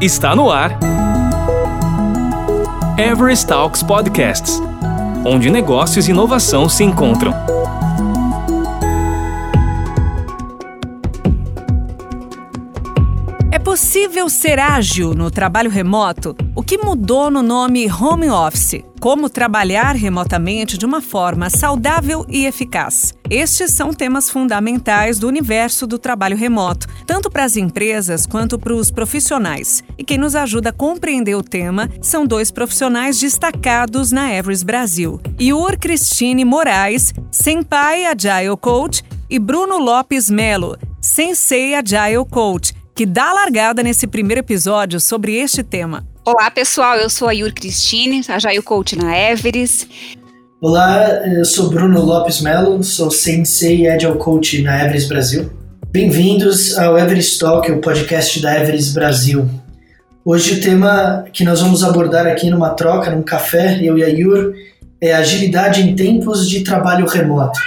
Está no ar. Everest Talks Podcasts onde negócios e inovação se encontram. Possível ser ágil no trabalho remoto? O que mudou no nome home office? Como trabalhar remotamente de uma forma saudável e eficaz? Estes são temas fundamentais do universo do trabalho remoto, tanto para as empresas quanto para os profissionais. E quem nos ajuda a compreender o tema são dois profissionais destacados na Everest Brasil: Iur Cristine Moraes, Senpai Agile Coach, e Bruno Lopes Melo, Sensei Agile Coach que dá a largada nesse primeiro episódio sobre este tema. Olá, pessoal. Eu sou a Yur Cristine, a Jail Coach na Everest. Olá, eu sou Bruno Lopes Melo, sou Sensei e Agile Coach na Everest Brasil. Bem-vindos ao Everest Talk, o podcast da Everest Brasil. Hoje o tema que nós vamos abordar aqui numa troca, num café, eu e a Yur, é agilidade em tempos de trabalho remoto.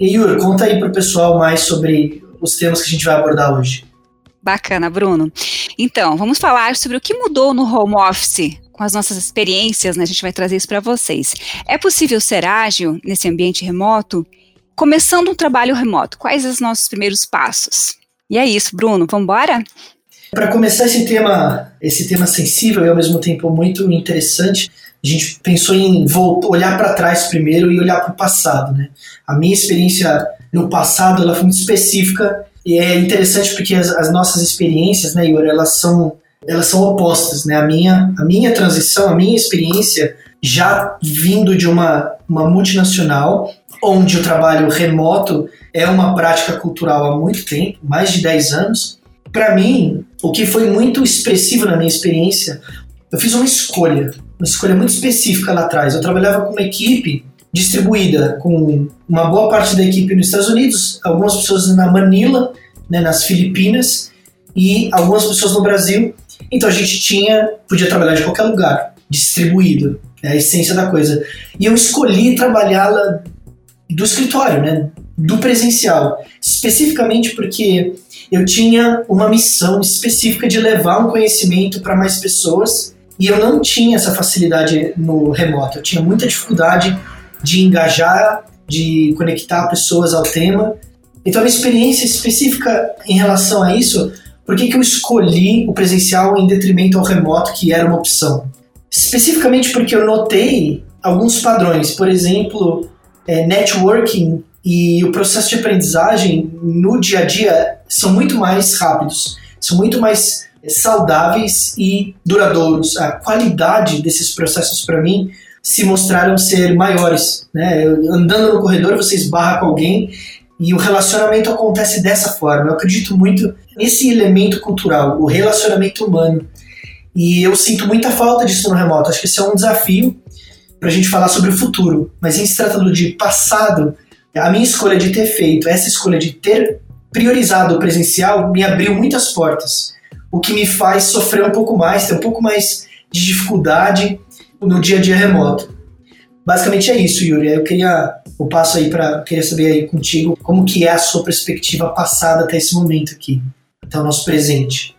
E Yur, conta aí para o pessoal mais sobre os temas que a gente vai abordar hoje. Bacana, Bruno. Então, vamos falar sobre o que mudou no home office com as nossas experiências, né? A gente vai trazer isso para vocês. É possível ser ágil nesse ambiente remoto? Começando um trabalho remoto, quais os nossos primeiros passos? E é isso, Bruno, vamos embora? Para começar esse tema, esse tema sensível e ao mesmo tempo muito interessante, a gente pensou em voltar, olhar para trás primeiro e olhar para o passado, né? A minha experiência no passado ela foi muito específica e é interessante porque as, as nossas experiências, né, Ior, elas são, elas são opostas, né? A minha, a minha transição, a minha experiência já vindo de uma, uma multinacional, onde o trabalho remoto é uma prática cultural há muito tempo, mais de 10 anos. Para mim, o que foi muito expressivo na minha experiência, eu fiz uma escolha, uma escolha muito específica lá atrás. Eu trabalhava com uma equipe distribuída com uma boa parte da equipe nos Estados Unidos, algumas pessoas na Manila, né, nas Filipinas e algumas pessoas no Brasil. Então a gente tinha, podia trabalhar de qualquer lugar, distribuído, é a essência da coisa. E eu escolhi trabalhá-la do escritório, né, do presencial, especificamente porque eu tinha uma missão específica de levar um conhecimento para mais pessoas e eu não tinha essa facilidade no remoto. Eu tinha muita dificuldade de engajar, de conectar pessoas ao tema. Então, a minha experiência específica em relação a isso, por que, que eu escolhi o presencial em detrimento ao remoto, que era uma opção? Especificamente porque eu notei alguns padrões, por exemplo, é, networking e o processo de aprendizagem no dia a dia são muito mais rápidos, são muito mais saudáveis e duradouros. A qualidade desses processos para mim se mostraram ser maiores. Né? Andando no corredor, você esbarra com alguém e o relacionamento acontece dessa forma. Eu acredito muito nesse elemento cultural, o relacionamento humano. E eu sinto muita falta disso no remoto. Acho que esse é um desafio para a gente falar sobre o futuro. Mas em se tratando de passado, a minha escolha de ter feito essa escolha de ter priorizado o presencial me abriu muitas portas. O que me faz sofrer um pouco mais, ter um pouco mais de dificuldade no dia a dia remoto. Basicamente é isso, Yuri. Eu queria o passo aí para queria saber aí contigo como que é a sua perspectiva passada até esse momento aqui, até o nosso presente.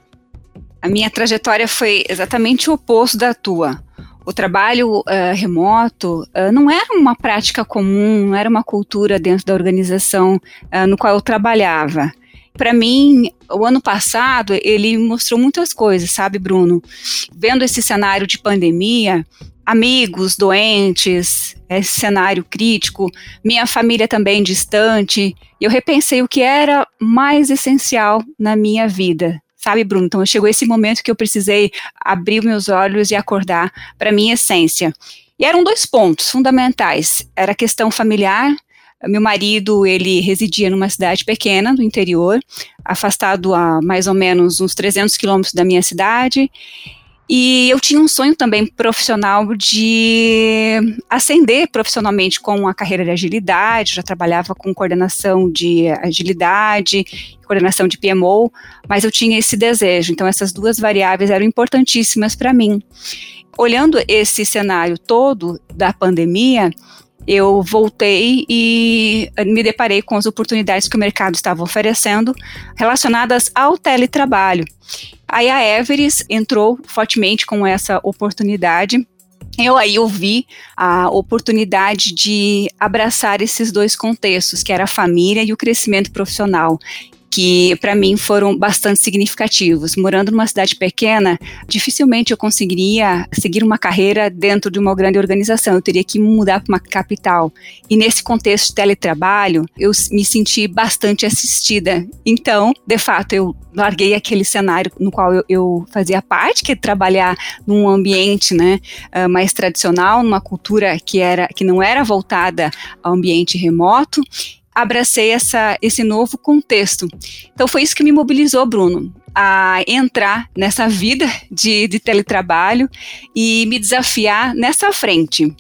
A minha trajetória foi exatamente o oposto da tua. O trabalho uh, remoto uh, não era uma prática comum, não era uma cultura dentro da organização uh, no qual eu trabalhava. Para mim, o ano passado, ele mostrou muitas coisas, sabe, Bruno? Vendo esse cenário de pandemia, amigos doentes, esse cenário crítico, minha família também distante, eu repensei o que era mais essencial na minha vida. Sabe, Bruno? Então chegou esse momento que eu precisei abrir meus olhos e acordar para minha essência. E eram dois pontos fundamentais. Era a questão familiar. Meu marido, ele residia numa cidade pequena do interior, afastado a mais ou menos uns 300 quilômetros da minha cidade, e eu tinha um sonho também profissional de ascender profissionalmente com a carreira de agilidade, já trabalhava com coordenação de agilidade, coordenação de PMO, mas eu tinha esse desejo. Então essas duas variáveis eram importantíssimas para mim. Olhando esse cenário todo da pandemia, eu voltei e me deparei com as oportunidades que o mercado estava oferecendo relacionadas ao teletrabalho. Aí a Everest entrou fortemente com essa oportunidade eu aí ouvi a oportunidade de abraçar esses dois contextos, que era a família e o crescimento profissional que para mim foram bastante significativos. Morando numa cidade pequena, dificilmente eu conseguiria seguir uma carreira dentro de uma grande organização. Eu teria que mudar para uma capital. E nesse contexto de teletrabalho, eu me senti bastante assistida. Então, de fato, eu larguei aquele cenário no qual eu, eu fazia parte, que é trabalhar num ambiente né, uh, mais tradicional, numa cultura que, era, que não era voltada ao ambiente remoto, abracei essa, esse novo contexto. Então foi isso que me mobilizou, Bruno, a entrar nessa vida de, de teletrabalho e me desafiar nessa frente.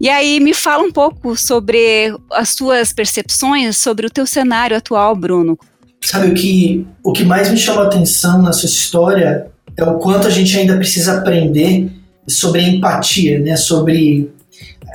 E aí me fala um pouco sobre as suas percepções sobre o teu cenário atual, Bruno. Sabe o que o que mais me chama a atenção na sua história é o quanto a gente ainda precisa aprender sobre empatia, né? Sobre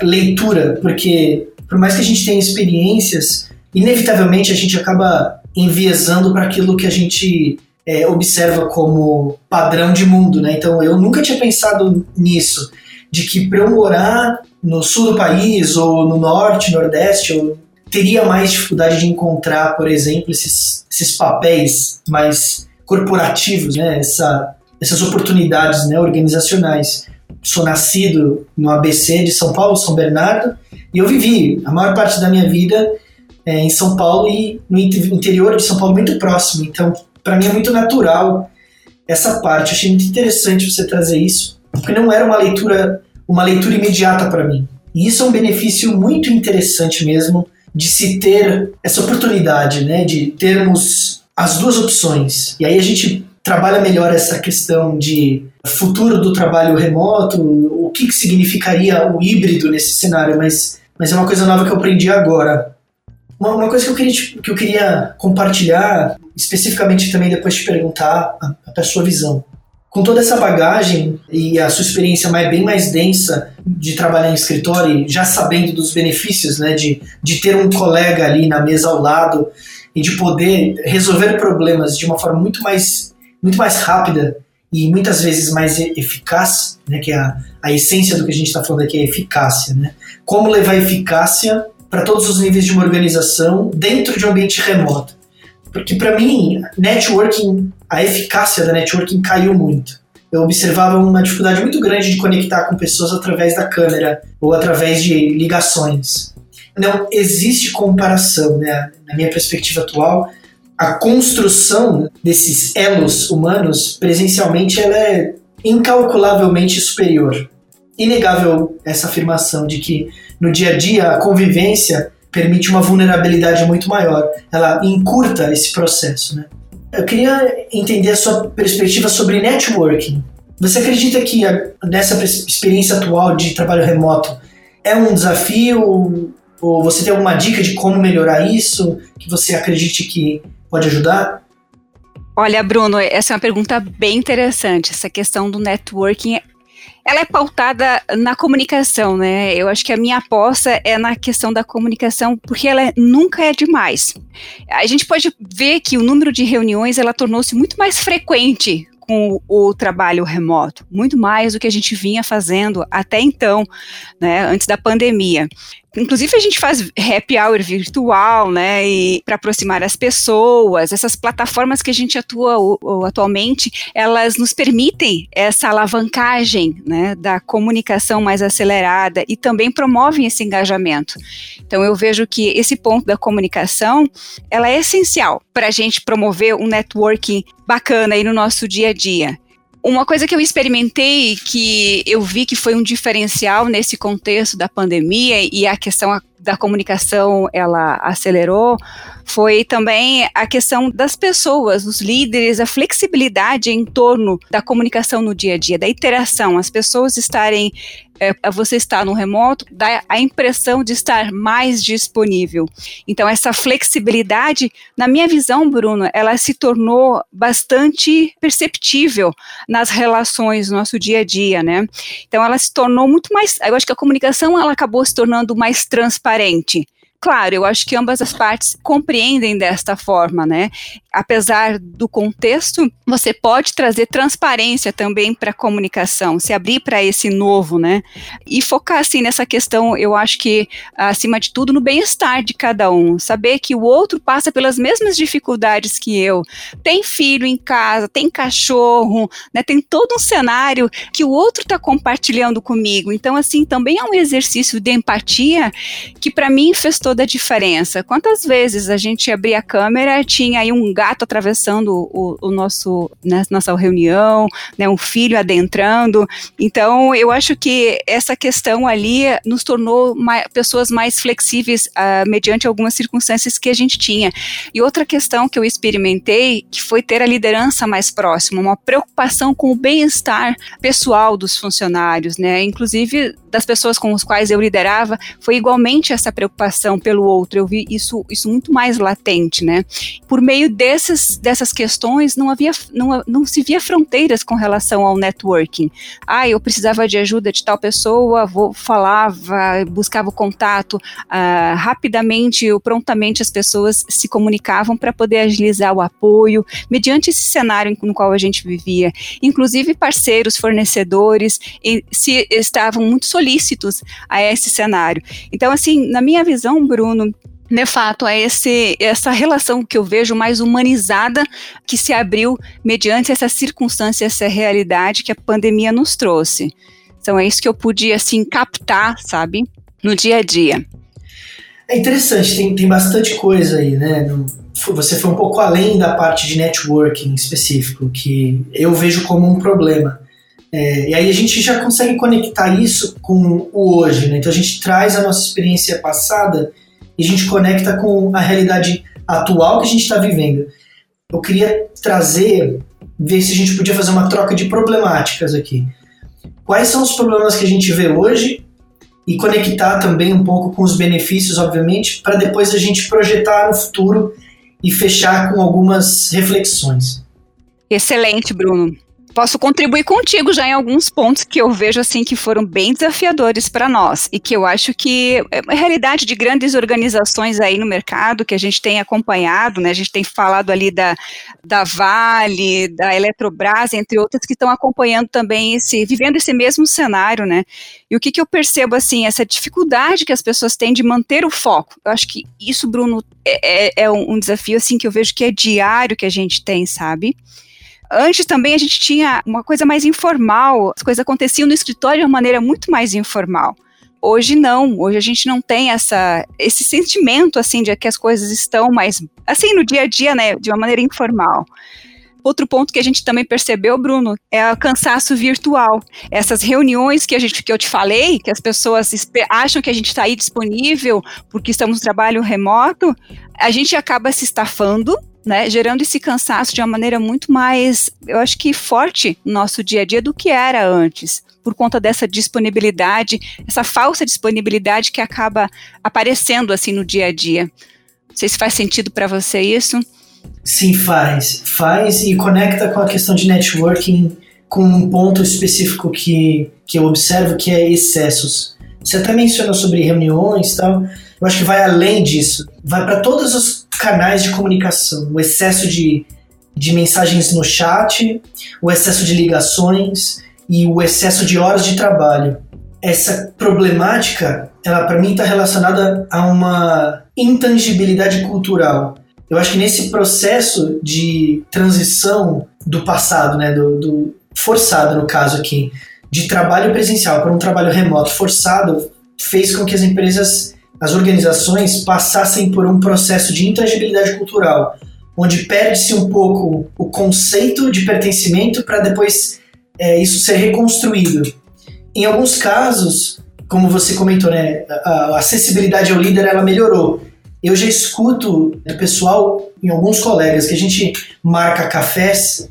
leitura, porque por mais que a gente tenha experiências, inevitavelmente a gente acaba enviesando para aquilo que a gente é, observa como padrão de mundo, né? Então eu nunca tinha pensado nisso, de que para eu morar no sul do país ou no norte, nordeste, eu teria mais dificuldade de encontrar, por exemplo, esses, esses papéis mais corporativos, né? Essa, essas oportunidades né, organizacionais. Sou nascido no ABC de São Paulo, São Bernardo, e eu vivi a maior parte da minha vida é, em São Paulo e no interior de São Paulo muito próximo. Então, para mim é muito natural essa parte. Achei muito interessante você trazer isso, porque não era uma leitura uma leitura imediata para mim. E isso é um benefício muito interessante mesmo de se ter essa oportunidade, né, de termos as duas opções. E aí a gente trabalha melhor essa questão de futuro do trabalho remoto, o que, que significaria o híbrido nesse cenário, mas, mas é uma coisa nova que eu aprendi agora. Uma, uma coisa que eu, queria, que eu queria compartilhar, especificamente também depois te perguntar a, a sua visão. Com toda essa bagagem e a sua experiência mais, bem mais densa de trabalhar em escritório, já sabendo dos benefícios né, de, de ter um colega ali na mesa ao lado e de poder resolver problemas de uma forma muito mais, muito mais rápida e muitas vezes mais eficaz, né, que é a, a essência do que a gente está falando aqui é eficácia. Né? Como levar eficácia para todos os níveis de uma organização dentro de um ambiente remoto. Porque para mim, networking, a eficácia da networking caiu muito. Eu observava uma dificuldade muito grande de conectar com pessoas através da câmera ou através de ligações. Não existe comparação, né? Na minha perspectiva atual, a construção desses elos humanos presencialmente ela é incalculavelmente superior. Inegável essa afirmação de que no dia a dia a convivência permite uma vulnerabilidade muito maior. Ela encurta esse processo, né? Eu queria entender a sua perspectiva sobre networking. Você acredita que a, nessa experiência atual de trabalho remoto é um desafio ou você tem alguma dica de como melhorar isso que você acredite que pode ajudar? Olha, Bruno, essa é uma pergunta bem interessante. Essa questão do networking ela é pautada na comunicação, né? Eu acho que a minha aposta é na questão da comunicação, porque ela nunca é demais. A gente pode ver que o número de reuniões ela tornou-se muito mais frequente com o trabalho remoto, muito mais do que a gente vinha fazendo até então, né, antes da pandemia. Inclusive a gente faz happy hour virtual, né, e para aproximar as pessoas. Essas plataformas que a gente atua atualmente, elas nos permitem essa alavancagem, né, da comunicação mais acelerada e também promovem esse engajamento. Então eu vejo que esse ponto da comunicação, ela é essencial para a gente promover um networking bacana aí no nosso dia a dia. Uma coisa que eu experimentei que eu vi que foi um diferencial nesse contexto da pandemia e a questão da comunicação ela acelerou foi também a questão das pessoas, os líderes, a flexibilidade em torno da comunicação no dia a dia, da interação, as pessoas estarem é, você está no remoto, dá a impressão de estar mais disponível. Então, essa flexibilidade, na minha visão, Bruno, ela se tornou bastante perceptível nas relações no nosso dia a dia, né? Então, ela se tornou muito mais. Eu acho que a comunicação ela acabou se tornando mais transparente Claro, eu acho que ambas as partes compreendem desta forma, né? Apesar do contexto, você pode trazer transparência também para a comunicação, se abrir para esse novo, né? E focar assim nessa questão, eu acho que acima de tudo no bem-estar de cada um, saber que o outro passa pelas mesmas dificuldades que eu, tem filho em casa, tem cachorro, né? Tem todo um cenário que o outro está compartilhando comigo. Então, assim, também é um exercício de empatia que para mim fez toda a diferença. Quantas vezes a gente abria a câmera, tinha aí um gato atravessando o, o nosso né, nossa reunião, né, um filho adentrando. Então, eu acho que essa questão ali nos tornou mais, pessoas mais flexíveis uh, mediante algumas circunstâncias que a gente tinha. E outra questão que eu experimentei, que foi ter a liderança mais próxima, uma preocupação com o bem-estar pessoal dos funcionários, né? Inclusive das pessoas com as quais eu liderava, foi igualmente essa preocupação pelo outro. Eu vi isso, isso muito mais latente, né? Por meio desses, dessas questões, não havia, não, não se via fronteiras com relação ao networking. Ah, eu precisava de ajuda de tal pessoa, vou, falava, buscava o contato, ah, rapidamente ou prontamente as pessoas se comunicavam para poder agilizar o apoio, mediante esse cenário no qual a gente vivia. Inclusive parceiros, fornecedores, se estavam muito solícitos a esse cenário. Então, assim, na minha visão, Bruno, de fato, é esse, essa relação que eu vejo mais humanizada que se abriu mediante essa circunstância, essa realidade que a pandemia nos trouxe. Então é isso que eu pude assim captar, sabe, no dia a dia. É interessante, tem, tem bastante coisa aí, né? Você foi um pouco além da parte de networking específico, que eu vejo como um problema. É, e aí a gente já consegue conectar isso com o hoje, né? Então a gente traz a nossa experiência passada e a gente conecta com a realidade atual que a gente está vivendo. Eu queria trazer, ver se a gente podia fazer uma troca de problemáticas aqui. Quais são os problemas que a gente vê hoje e conectar também um pouco com os benefícios, obviamente, para depois a gente projetar no futuro e fechar com algumas reflexões. Excelente, Bruno posso contribuir contigo já em alguns pontos que eu vejo assim que foram bem desafiadores para nós e que eu acho que é a realidade de grandes organizações aí no mercado que a gente tem acompanhado, né? A gente tem falado ali da, da Vale, da Eletrobras, entre outras que estão acompanhando também esse, vivendo esse mesmo cenário, né? E o que, que eu percebo assim, essa dificuldade que as pessoas têm de manter o foco. Eu acho que isso, Bruno, é, é, é um desafio assim que eu vejo que é diário que a gente tem, sabe? Antes também a gente tinha uma coisa mais informal, as coisas aconteciam no escritório de uma maneira muito mais informal. Hoje não, hoje a gente não tem essa, esse sentimento assim de que as coisas estão mais assim no dia a dia, né, de uma maneira informal. Outro ponto que a gente também percebeu, Bruno, é o cansaço virtual. Essas reuniões que a gente que eu te falei, que as pessoas acham que a gente está aí disponível porque estamos no trabalho remoto, a gente acaba se estafando né, gerando esse cansaço de uma maneira muito mais, eu acho que forte no nosso dia a dia do que era antes, por conta dessa disponibilidade, essa falsa disponibilidade que acaba aparecendo assim no dia a dia. Não sei se faz sentido para você isso. Sim, faz. Faz e conecta com a questão de networking com um ponto específico que, que eu observo que é excessos. Você até mencionou sobre reuniões e tal. Eu acho que vai além disso. Vai para todos os canais de comunicação. O excesso de, de mensagens no chat, o excesso de ligações e o excesso de horas de trabalho. Essa problemática, ela para mim está relacionada a uma intangibilidade cultural. Eu acho que nesse processo de transição do passado, né, do, do forçado no caso aqui, de trabalho presencial para um trabalho remoto forçado, fez com que as empresas as organizações passassem por um processo de intangibilidade cultural, onde perde-se um pouco o conceito de pertencimento para depois é, isso ser reconstruído. Em alguns casos, como você comentou, né, a acessibilidade ao líder ela melhorou. Eu já escuto né, pessoal, em alguns colegas, que a gente marca cafés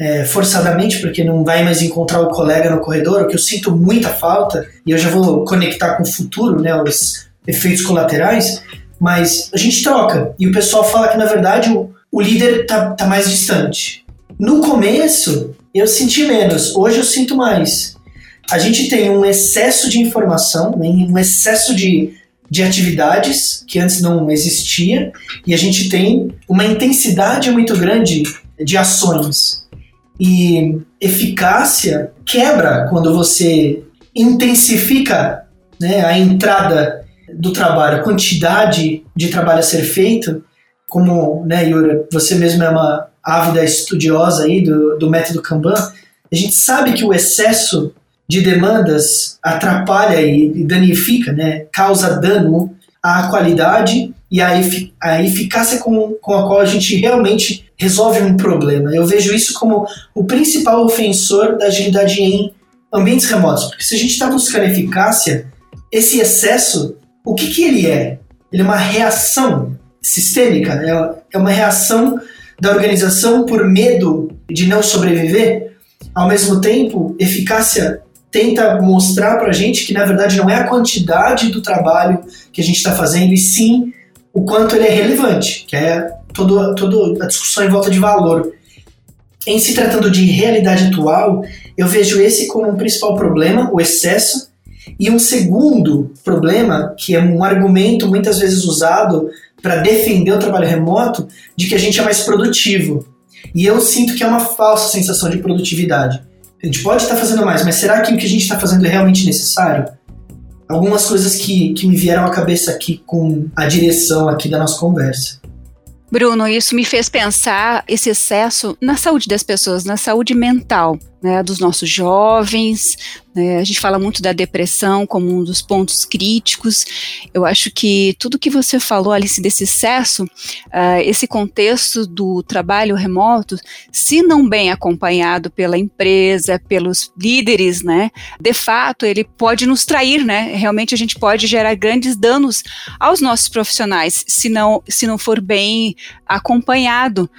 é, forçadamente, porque não vai mais encontrar o colega no corredor, o que eu sinto muita falta, e eu já vou conectar com o futuro, né, os, efeitos colaterais, mas a gente troca. E o pessoal fala que, na verdade, o, o líder tá, tá mais distante. No começo, eu senti menos, hoje eu sinto mais. A gente tem um excesso de informação, né, um excesso de de atividades que antes não existia e a gente tem uma intensidade muito grande de ações. E eficácia quebra quando você intensifica né, a entrada do trabalho, a quantidade de trabalho a ser feito, como, né, Yura, você mesmo é uma ávida estudiosa aí do, do método Kanban, a gente sabe que o excesso de demandas atrapalha e, danifica, né, causa dano à qualidade e à, efic à eficácia com, com a qual a gente realmente resolve um problema. Eu vejo isso como o principal ofensor da agilidade em ambientes remotos, porque se a gente está buscando eficácia, esse excesso, o que, que ele é? Ele é uma reação sistêmica, é, é uma reação da organização por medo de não sobreviver. Ao mesmo tempo, eficácia tenta mostrar para a gente que na verdade não é a quantidade do trabalho que a gente está fazendo, e sim o quanto ele é relevante, que é toda a discussão em volta de valor. Em se tratando de realidade atual, eu vejo esse como um principal problema, o excesso, e um segundo problema, que é um argumento muitas vezes usado para defender o trabalho remoto, de que a gente é mais produtivo. E eu sinto que é uma falsa sensação de produtividade. A gente pode estar fazendo mais, mas será que o que a gente está fazendo é realmente necessário? Algumas coisas que, que me vieram à cabeça aqui com a direção aqui da nossa conversa. Bruno, isso me fez pensar esse excesso na saúde das pessoas, na saúde mental né, dos nossos jovens. Né, a gente fala muito da depressão como um dos pontos críticos. Eu acho que tudo que você falou, Alice, desse excesso, uh, esse contexto do trabalho remoto, se não bem acompanhado pela empresa, pelos líderes, né, de fato, ele pode nos trair, né? Realmente a gente pode gerar grandes danos aos nossos profissionais, se não, se não for bem acompanhado.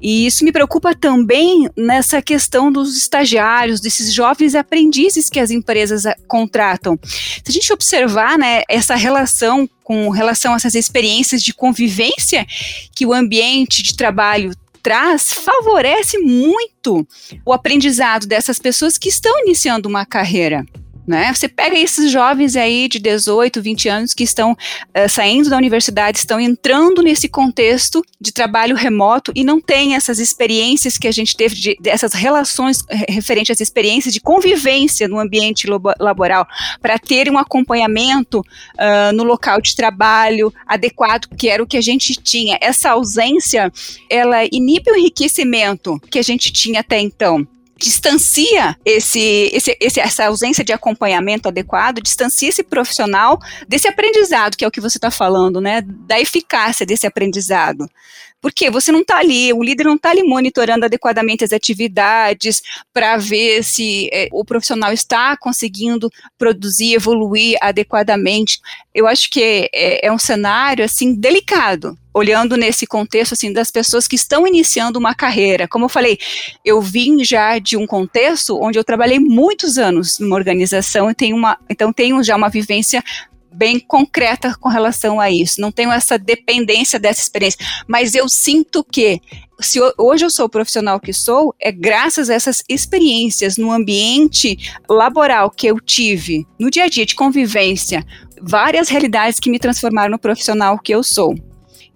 E isso me preocupa também nessa questão dos estagiários, desses jovens aprendizes que as empresas eh, contratam. Se a gente observar né, essa relação com relação a essas experiências de convivência que o ambiente de trabalho traz favorece muito o aprendizado dessas pessoas que estão iniciando uma carreira. Né? Você pega esses jovens aí de 18, 20 anos que estão uh, saindo da universidade, estão entrando nesse contexto de trabalho remoto e não têm essas experiências que a gente teve, de, dessas relações referentes às experiências de convivência no ambiente laboral, para ter um acompanhamento uh, no local de trabalho adequado, que era o que a gente tinha. Essa ausência, ela inibe o enriquecimento que a gente tinha até então distancia esse, esse, esse, essa ausência de acompanhamento adequado, distancia esse profissional desse aprendizado, que é o que você está falando, né? Da eficácia desse aprendizado. Porque você não está ali, o líder não está ali monitorando adequadamente as atividades para ver se é, o profissional está conseguindo produzir, evoluir adequadamente. Eu acho que é, é um cenário assim delicado, olhando nesse contexto assim das pessoas que estão iniciando uma carreira. Como eu falei, eu vim já de um contexto onde eu trabalhei muitos anos numa organização e tenho uma, então tenho já uma vivência bem concreta com relação a isso. Não tenho essa dependência dessa experiência, mas eu sinto que se hoje eu sou o profissional que sou, é graças a essas experiências no ambiente laboral que eu tive, no dia a dia de convivência, várias realidades que me transformaram no profissional que eu sou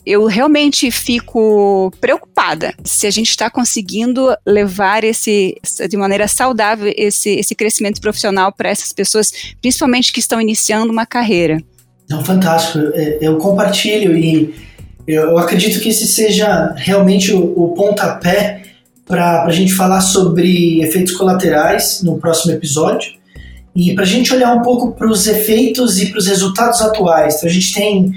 eu realmente fico preocupada se a gente está conseguindo levar esse de maneira saudável esse, esse crescimento profissional para essas pessoas, principalmente que estão iniciando uma carreira. Não, fantástico. É, eu compartilho e eu acredito que esse seja realmente o, o pontapé para a gente falar sobre efeitos colaterais no próximo episódio. E para a gente olhar um pouco para os efeitos e para os resultados atuais. Então, a gente tem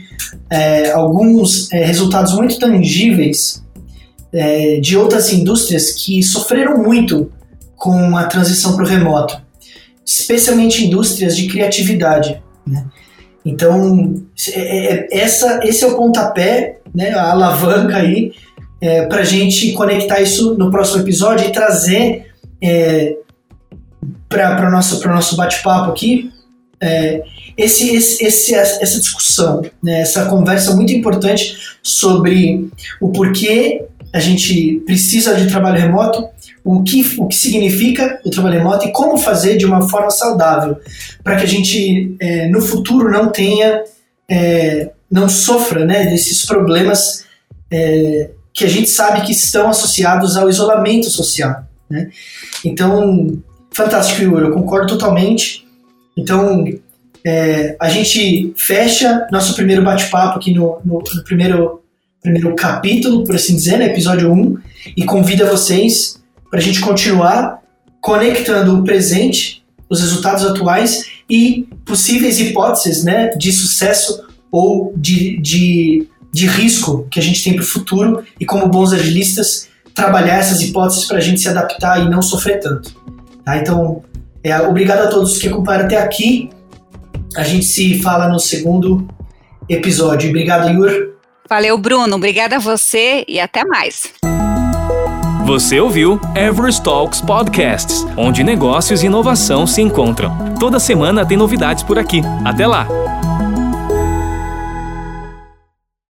é, alguns é, resultados muito tangíveis é, de outras indústrias que sofreram muito com a transição para o remoto, especialmente indústrias de criatividade. Né? Então, é, é, essa, esse é o pontapé, né, a alavanca aí, é, para a gente conectar isso no próximo episódio e trazer é, para o nosso, nosso bate-papo aqui é, esse, esse, esse, essa discussão, né, essa conversa muito importante sobre o porquê a gente precisa de trabalho remoto, o que, o que significa o trabalho remoto e como fazer de uma forma saudável, para que a gente é, no futuro não tenha é, não sofra né, desses problemas é, que a gente sabe que estão associados ao isolamento social. Né? Então, fantástico, Yuri, eu concordo totalmente. Então, é, a gente fecha nosso primeiro bate-papo aqui no, no, no, primeiro, primeiro capítulo, por assim dizer, né, episódio 1, e convida vocês para a gente continuar conectando o presente, os resultados atuais e possíveis hipóteses né, de sucesso ou de, de, de risco que a gente tem para o futuro e como bons agilistas trabalhar essas hipóteses para a gente se adaptar e não sofrer tanto. Tá? Então, é, obrigado a todos que acompanharam até aqui. A gente se fala no segundo episódio. Obrigado, Yur. Valeu, Bruno. Obrigada a você e até mais. Você ouviu Everest Talks Podcasts, onde negócios e inovação se encontram. Toda semana tem novidades por aqui. Até lá!